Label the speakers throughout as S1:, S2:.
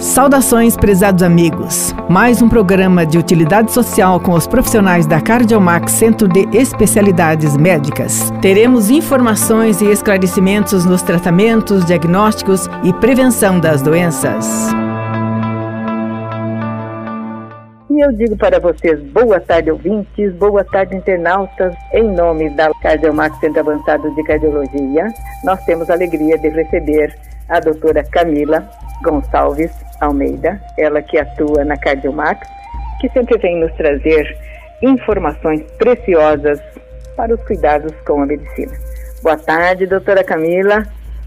S1: Saudações, prezados amigos. Mais um programa de utilidade social com os profissionais da Cardiomax Centro de Especialidades Médicas. Teremos informações e esclarecimentos nos tratamentos, diagnósticos e prevenção das doenças.
S2: E eu digo para vocês, boa tarde ouvintes, boa tarde internautas, em nome da Cardiomax Centro Avançado de Cardiologia, nós temos a alegria de receber a doutora Camila Gonçalves Almeida, ela que atua na Cardiomax, que sempre vem nos trazer informações preciosas para os cuidados com a medicina. Boa tarde, doutora Camila.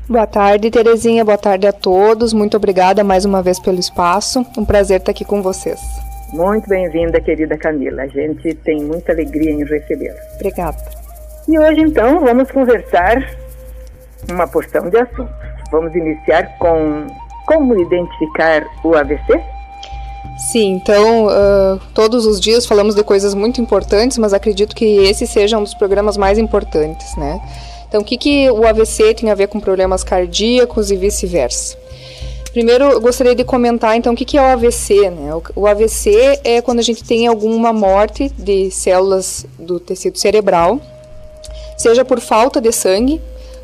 S3: Boa tarde, Terezinha. Boa tarde a todos. Muito obrigada mais uma vez pelo espaço. Um prazer estar aqui com vocês.
S2: Muito bem-vinda, querida Camila. A gente tem muita alegria em recebê-la.
S3: Obrigada.
S2: E hoje, então, vamos conversar uma porção de assuntos. Vamos iniciar com como identificar o AVC?
S3: Sim, então uh, todos os dias falamos de coisas muito importantes, mas acredito que esse seja um dos programas mais importantes, né? Então, o que, que o AVC tem a ver com problemas cardíacos e vice-versa? Primeiro, eu gostaria de comentar então o que, que é o AVC. Né? O, o AVC é quando a gente tem alguma morte de células do tecido cerebral, seja por falta de sangue,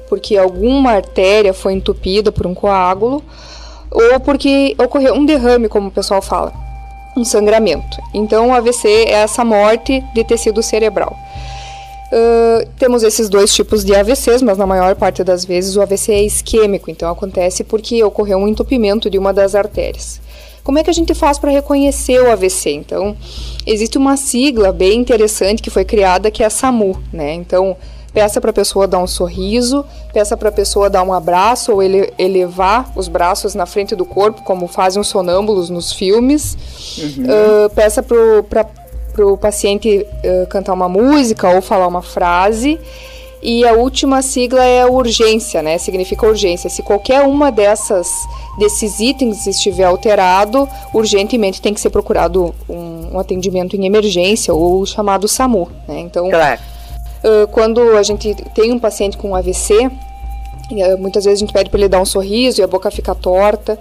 S3: porque alguma artéria foi entupida por um coágulo, ou porque ocorreu um derrame, como o pessoal fala, um sangramento. Então, o AVC é essa morte de tecido cerebral. Uh, temos esses dois tipos de AVCs, mas na maior parte das vezes o AVC é isquêmico, então acontece porque ocorreu um entupimento de uma das artérias. Como é que a gente faz para reconhecer o AVC? Então, existe uma sigla bem interessante que foi criada que é a SAMU, né? Então, peça para a pessoa dar um sorriso, peça para a pessoa dar um abraço ou ele, elevar os braços na frente do corpo, como fazem os sonâmbulos nos filmes. Uhum. Uh, peça para o paciente uh, cantar uma música ou falar uma frase. E a última sigla é urgência, né? Significa urgência. Se qualquer uma dessas desses itens estiver alterado, urgentemente tem que ser procurado um, um atendimento em emergência ou chamado SAMU, né? Então, claro quando a gente tem um paciente com AVC, uh, muitas vezes a gente pede para ele dar um sorriso e a boca fica torta.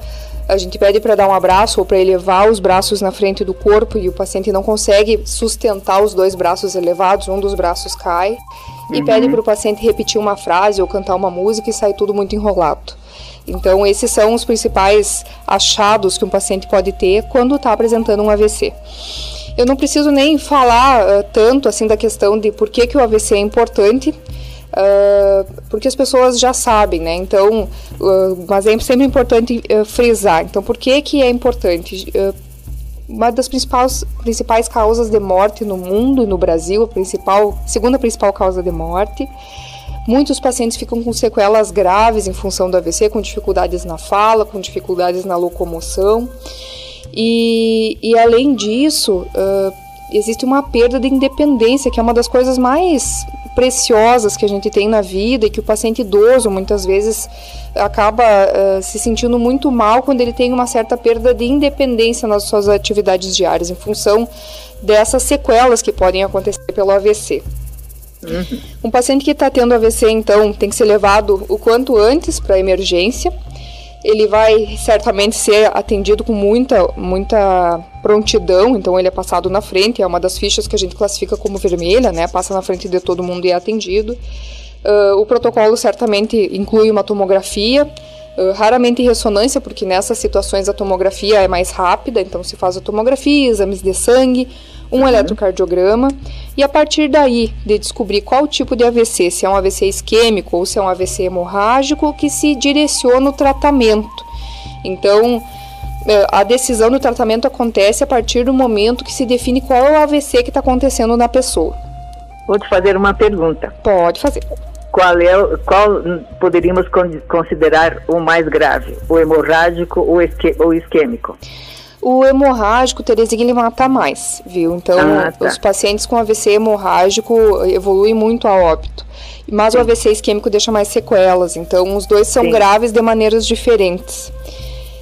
S3: A gente pede para dar um abraço ou para elevar os braços na frente do corpo e o paciente não consegue sustentar os dois braços elevados, um dos braços cai. E uhum. pede para o paciente repetir uma frase ou cantar uma música e sai tudo muito enrolado. Então, esses são os principais achados que um paciente pode ter quando está apresentando um AVC. Eu não preciso nem falar uh, tanto assim da questão de por que, que o AVC é importante, uh, porque as pessoas já sabem, né? Então, uh, mas é sempre importante frisar. Então, por que, que é importante? uma das principais, principais causas de morte no mundo e no Brasil, a principal, segunda principal causa de morte. Muitos pacientes ficam com sequelas graves em função do AVC, com dificuldades na fala, com dificuldades na locomoção. E, e além disso, uh, existe uma perda de independência, que é uma das coisas mais preciosas que a gente tem na vida e que o paciente idoso muitas vezes acaba uh, se sentindo muito mal quando ele tem uma certa perda de independência nas suas atividades diárias, em função dessas sequelas que podem acontecer pelo AVC. Uhum. Um paciente que está tendo AVC, então, tem que ser levado o quanto antes para emergência ele vai certamente ser atendido com muita, muita prontidão, então ele é passado na frente, é uma das fichas que a gente classifica como vermelha, né? Passa na frente de todo mundo e é atendido. Uh, o protocolo certamente inclui uma tomografia, uh, raramente ressonância, porque nessas situações a tomografia é mais rápida, então se faz a tomografia, exames de sangue, um uhum. eletrocardiograma e a partir daí de descobrir qual tipo de AVC, se é um AVC isquêmico ou se é um AVC hemorrágico, que se direciona o tratamento. Então, é, a decisão do tratamento acontece a partir do momento que se define qual é o AVC que está acontecendo na pessoa.
S2: Vou te fazer uma pergunta.
S3: Pode fazer.
S2: Qual é qual poderíamos considerar o mais grave, o hemorrágico ou o isquêmico?
S3: O hemorrágico, Terezinha, ele mata mais, viu? Então, ah, tá. os pacientes com AVC hemorrágico evoluem muito a óbito. Mas Sim. o AVC isquêmico deixa mais sequelas, então os dois são Sim. graves de maneiras diferentes.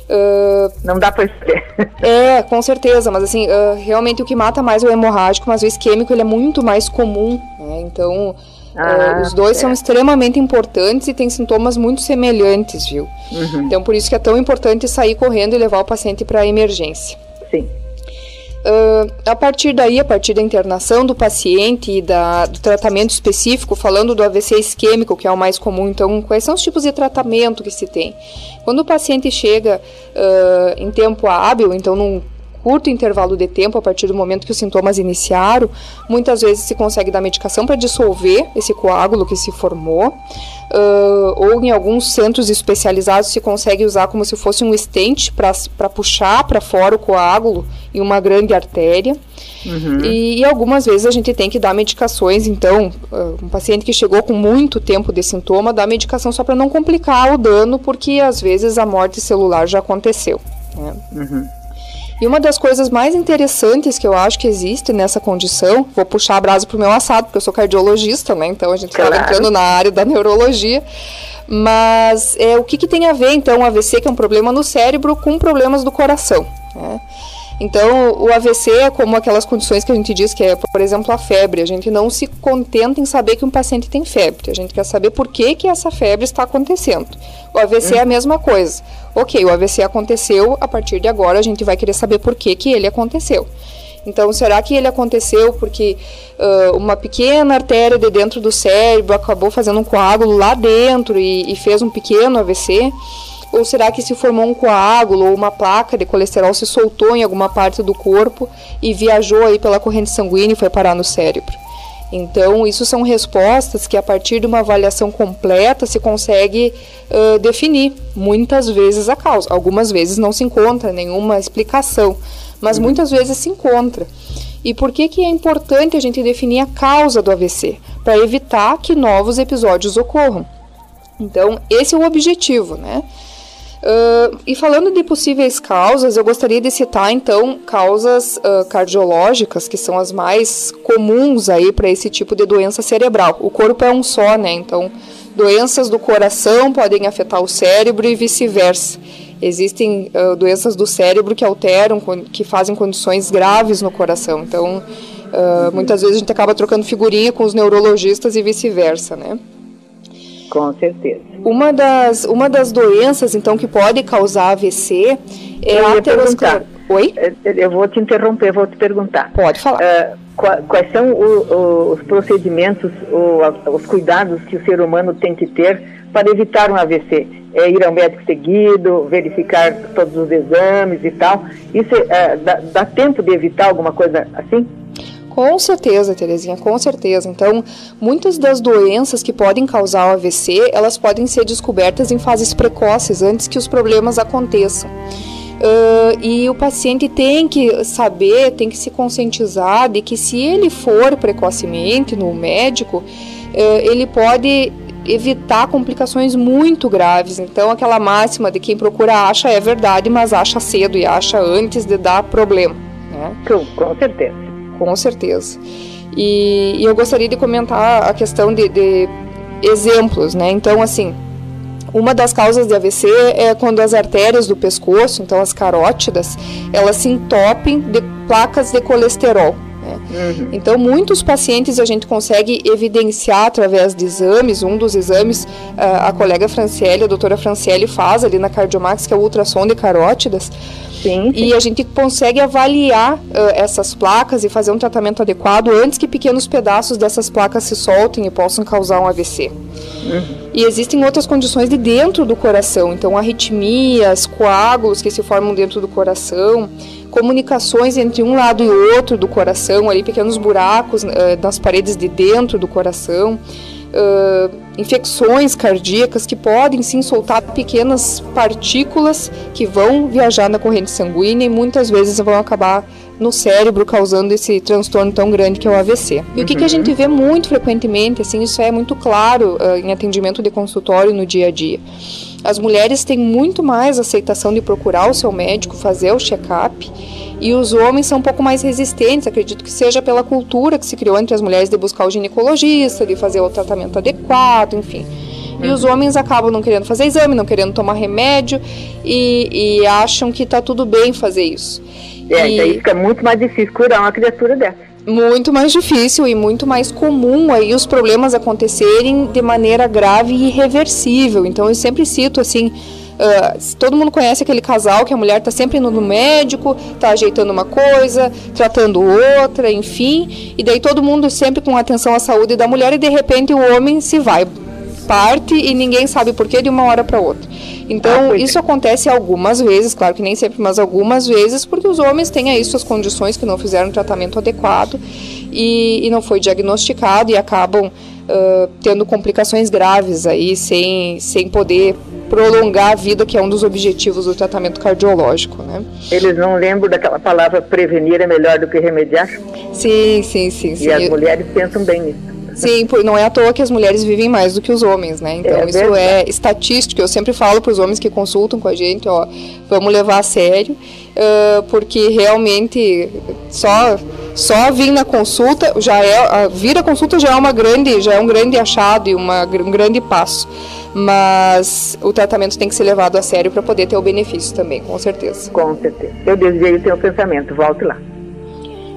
S2: Uh, não dá para escolher.
S3: É, com certeza, mas assim, uh, realmente o que mata mais é o hemorrágico, mas o isquêmico ele é muito mais comum, né? Então, Ah, os dois é. são extremamente importantes e têm sintomas muito semelhantes, viu? Uhum. Então, por isso que é tão importante sair correndo e levar o paciente para a emergência.
S2: Sim.
S3: Uh, a partir daí, a partir da internação do paciente e da, do tratamento específico, falando do AVC isquêmico, que é o mais comum, então, quais são os tipos de tratamento que se tem? Quando o paciente chega uh, em tempo hábil, então num curto intervalo de tempo, a partir do momento que os sintomas iniciaram, muitas vezes se consegue dar medicação para dissolver esse coágulo que se formou, uh, ou em alguns centros especializados se consegue usar como se fosse um estente para puxar para fora o coágulo em uma grande artéria. Uhum. E, e, algumas vezes a gente tem que dar medicações, então, uh, um paciente que chegou com muito tempo de sintoma, dá medicação só para não complicar o dano, porque às vezes a morte celular já aconteceu. Né? Uhum. E uma das coisas mais interessantes que eu acho que existe nessa condição, vou puxar a brasa pro meu assado, porque eu sou cardiologista, né? Então a gente claro. entrando na área da neurologia. Mas é, o que, que tem a ver, então, o AVC, que é um problema no cérebro, com problemas do coração? Né? Então, o AVC é como aquelas condições que a gente diz que é, por exemplo, a febre. A gente não se contenta em saber que um paciente tem febre. A gente quer saber por que, que essa febre está acontecendo. O AVC hum. é a mesma coisa. Ok, o AVC aconteceu, a partir de agora a gente vai querer saber por que, que ele aconteceu. Então, será que ele aconteceu porque uh, uma pequena artéria de dentro do cérebro acabou fazendo um coágulo lá dentro e, e fez um pequeno AVC? Ou será que se formou um coágulo ou uma placa de colesterol se soltou em alguma parte do corpo e viajou aí pela corrente sanguínea e foi parar no cérebro? Então, isso são respostas que, a partir de uma avaliação completa, se consegue uh, definir muitas vezes a causa. Algumas vezes não se encontra nenhuma explicação, mas uhum. muitas vezes se encontra. E por que, que é importante a gente definir a causa do AVC? Para evitar que novos episódios ocorram. Então, esse é o objetivo, né? Uh, e falando de possíveis causas, eu gostaria de citar então causas uh, cardiológicas que são as mais comuns aí para esse tipo de doença cerebral. O corpo é um só, né? Então, doenças do coração podem afetar o cérebro e vice-versa. Existem uh, doenças do cérebro que alteram, que fazem condições graves no coração. Então, muitas vezes a gente acaba trocando figurinha com os neurologistas e vice-versa, né?
S2: Com certeza.
S3: Uma das, uma das doenças, então, que pode causar AVC é a aterosclerose.
S2: Oi? É, eu vou te interromper, vou te perguntar.
S3: Pode falar. Uh,
S2: quais são o, o, os procedimentos, o, os cuidados que o ser humano tem que ter para evitar um AVC? É ir ao médico seguido, verificar todos os exames e tal. Isso uh, dá, dá tempo de evitar alguma coisa assim?
S3: Com certeza, Terezinha, com certeza. Então, muitas das doenças que podem causar o AVC, elas podem ser descobertas em fases precoces, antes que os problemas aconteçam. Uh, e o paciente tem que saber, tem que se conscientizar de que se ele for precocemente no médico, uh, ele pode evitar complicações muito graves. Então, aquela máxima de quem procura acha é verdade, mas acha cedo e acha antes de dar problema. Né?
S2: Com, certeza
S3: com certeza. E, e eu gostaria de comentar a questão de, de exemplos, né? Então, assim, uma das causas de AVC é quando as artérias do pescoço, então as carótidas, elas se entopem de placas de colesterol. Né? Uhum. Então, muitos pacientes a gente consegue evidenciar através de exames. Um dos exames, a, a colega Franciele, a doutora Franciele, faz ali na Cardiomax, que é o ultrassom de carótidas. Sim. E a gente consegue avaliar uh, essas placas e fazer um tratamento adequado antes que pequenos pedaços dessas placas se soltem e possam causar um AVC. Uhum. E existem outras condições de dentro do coração, então arritmias, coágulos que se formam dentro do coração, comunicações entre um lado e outro do coração, ali pequenos buracos uh, nas paredes de dentro do coração uh, infecções cardíacas que podem sim soltar pequenas partículas que vão viajar na corrente sanguínea e muitas vezes vão acabar no cérebro causando esse transtorno tão grande que é o AVC. E uhum. o que, que, a gente vê muito frequentemente, assim, isso é muito claro uh, em atendimento de consultório no dia a dia. As mulheres têm muito mais aceitação de procurar o seu médico, fazer o check-up e os homens são um pouco mais resistentes, acredito que seja pela cultura que se criou entre as mulheres de buscar o ginecologista, de fazer o tratamento adequado, enfim. E os homens acabam não querendo fazer exame, não querendo tomar remédio e, e acham que está tudo bem fazer isso.
S2: É, e... daí fica muito mais difícil curar uma criatura dessa.
S3: Muito mais difícil e muito mais comum aí os problemas acontecerem de maneira grave e irreversível. Então eu sempre cito assim, Uh, todo mundo conhece aquele casal que a mulher está sempre indo no médico, está ajeitando uma coisa, tratando outra, enfim, e daí todo mundo sempre com atenção à saúde da mulher e de repente o homem se vai, parte e ninguém sabe por que de uma hora para outra. Então, ah, isso é. acontece algumas vezes, claro que nem sempre, mas algumas vezes, porque os homens têm aí suas condições que não fizeram um tratamento adequado e, e não foi diagnosticado e acabam uh, tendo complicações graves aí, sem, sem poder prolongar a vida, que é um dos objetivos do tratamento cardiológico, né?
S2: Eles não lembram daquela palavra prevenir é melhor do que remediar?
S3: Sim, sim, sim. sim.
S2: E as mulheres pensam bem nisso.
S3: Sim, não é à toa que as mulheres vivem mais do que os homens, né? Então, é isso verdade. é estatístico. Eu sempre falo para os homens que consultam com a gente, ó, vamos levar a sério, uh, porque realmente só só vir na consulta já é vir a consulta já é uma grande já é um grande achado e uma, um grande passo mas o tratamento tem que ser levado a sério para poder ter o benefício também com certeza
S2: com certeza eu desviei o teu pensamento volte lá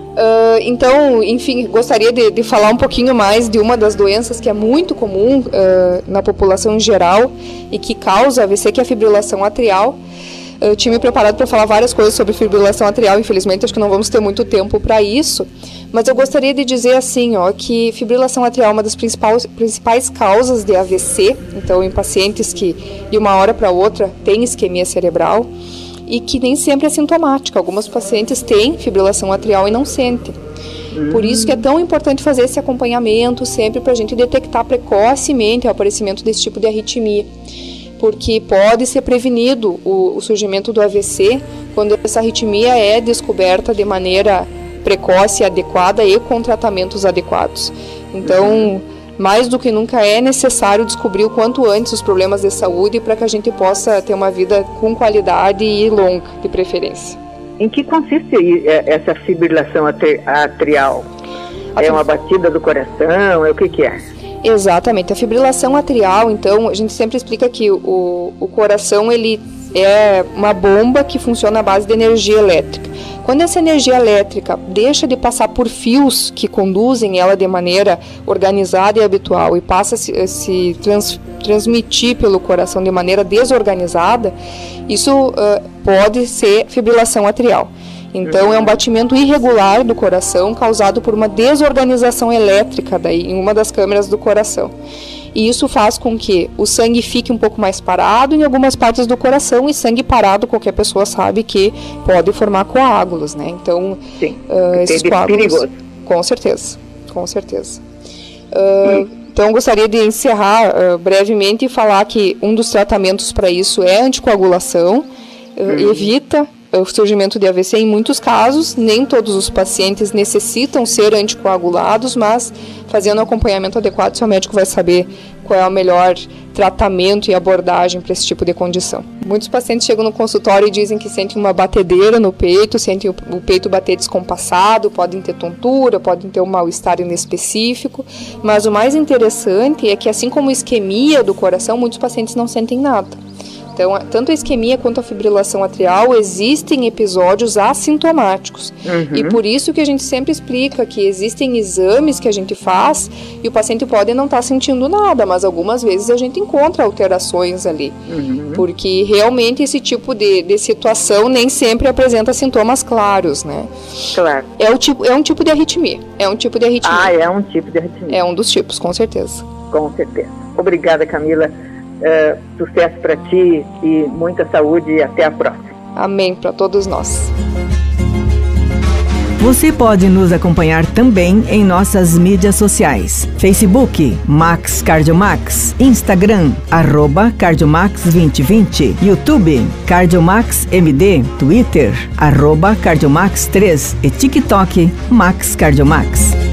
S3: Uh, então, enfim, gostaria de, de, falar um pouquinho mais de uma das doenças que é muito comum uh, na população em geral e que causa AVC, que é a fibrilação atrial. Eu tinha me preparado para falar várias coisas sobre fibrilação atrial, infelizmente acho que não vamos ter muito tempo para isso, mas eu gostaria de dizer assim, ó, que fibrilação atrial é uma das principais, principais causas de AVC, então em pacientes que de uma hora para outra têm isquemia cerebral e que nem sempre é sintomática. Algumas pacientes têm fibrilação atrial e não sentem. Por isso que é tão importante fazer esse acompanhamento sempre para a gente detectar precocemente o aparecimento desse tipo de arritmia. Porque pode ser prevenido o, o surgimento do AVC quando essa arritmia é descoberta de maneira precoce, adequada e com tratamentos adequados. Então, mais do que nunca é necessário descobrir o quanto antes os problemas de saúde para que a gente possa ter uma vida com qualidade e longa, de preferência.
S2: Em que consiste é, essa fibrilação atrial? É uma batida do coração? É o que, que é?
S3: Exatamente. A fibrilação atrial, então, a gente sempre explica que o, o coração ele é uma bomba que funciona à base de energia elétrica. Quando essa energia elétrica deixa de passar por fios que conduzem ela de maneira organizada e habitual e passa a se, trans, transmitir pelo coração de maneira desorganizada, isso uh, pode ser fibrilação atrial. Então, é um batimento irregular do coração causado por uma desorganização elétrica daí, em uma das câmeras do coração e isso faz com que o sangue fique um pouco mais parado em algumas partes do coração e sangue parado qualquer pessoa sabe que pode formar coágulos, né? Então,
S2: Sim, uh, esses coágulos, perigoso.
S3: com certeza, com certeza. Uh, então, gostaria de encerrar uh, brevemente e falar que um dos tratamentos para isso é anticoagulação. Hum. Evita o surgimento de AVC em muitos casos, nem todos os pacientes necessitam ser anticoagulados, mas fazendo acompanhamento adequado, seu médico vai saber qual é o melhor tratamento e abordagem para esse tipo de condição. Muitos pacientes chegam no consultório e dizem que sentem uma batedeira no peito, sentem o peito bater descompassado, podem ter tontura, podem ter um mal-estar inespecífico, mas o mais interessante é que assim como isquemia do coração, muitos pacientes não sentem nada. Então, tanto a isquemia quanto a fibrilação atrial existem episódios assintomáticos. Uhum. E por isso que a gente sempre explica que existem exames que a gente faz e o paciente pode não estar tá sentindo nada, mas algumas vezes a gente encontra alterações ali. Uhum. Porque realmente esse tipo de, de situação nem sempre apresenta sintomas claros, né?
S2: Claro.
S3: É, o tipo, é um tipo de arritmia. É um tipo de arritmia.
S2: Ah, é um tipo de arritmia.
S3: É um dos tipos, com certeza.
S2: Com certeza. Obrigada, Camila. Uh, sucesso para ti e muita saúde e até a próxima.
S3: Amém para todos nós.
S1: Você pode nos acompanhar também em nossas mídias sociais: Facebook Max Cardiomax, Instagram arroba Cardiomax 2020, YouTube Cardiomax MD, Twitter arroba Cardiomax 3 e TikTok Max Cardiomax.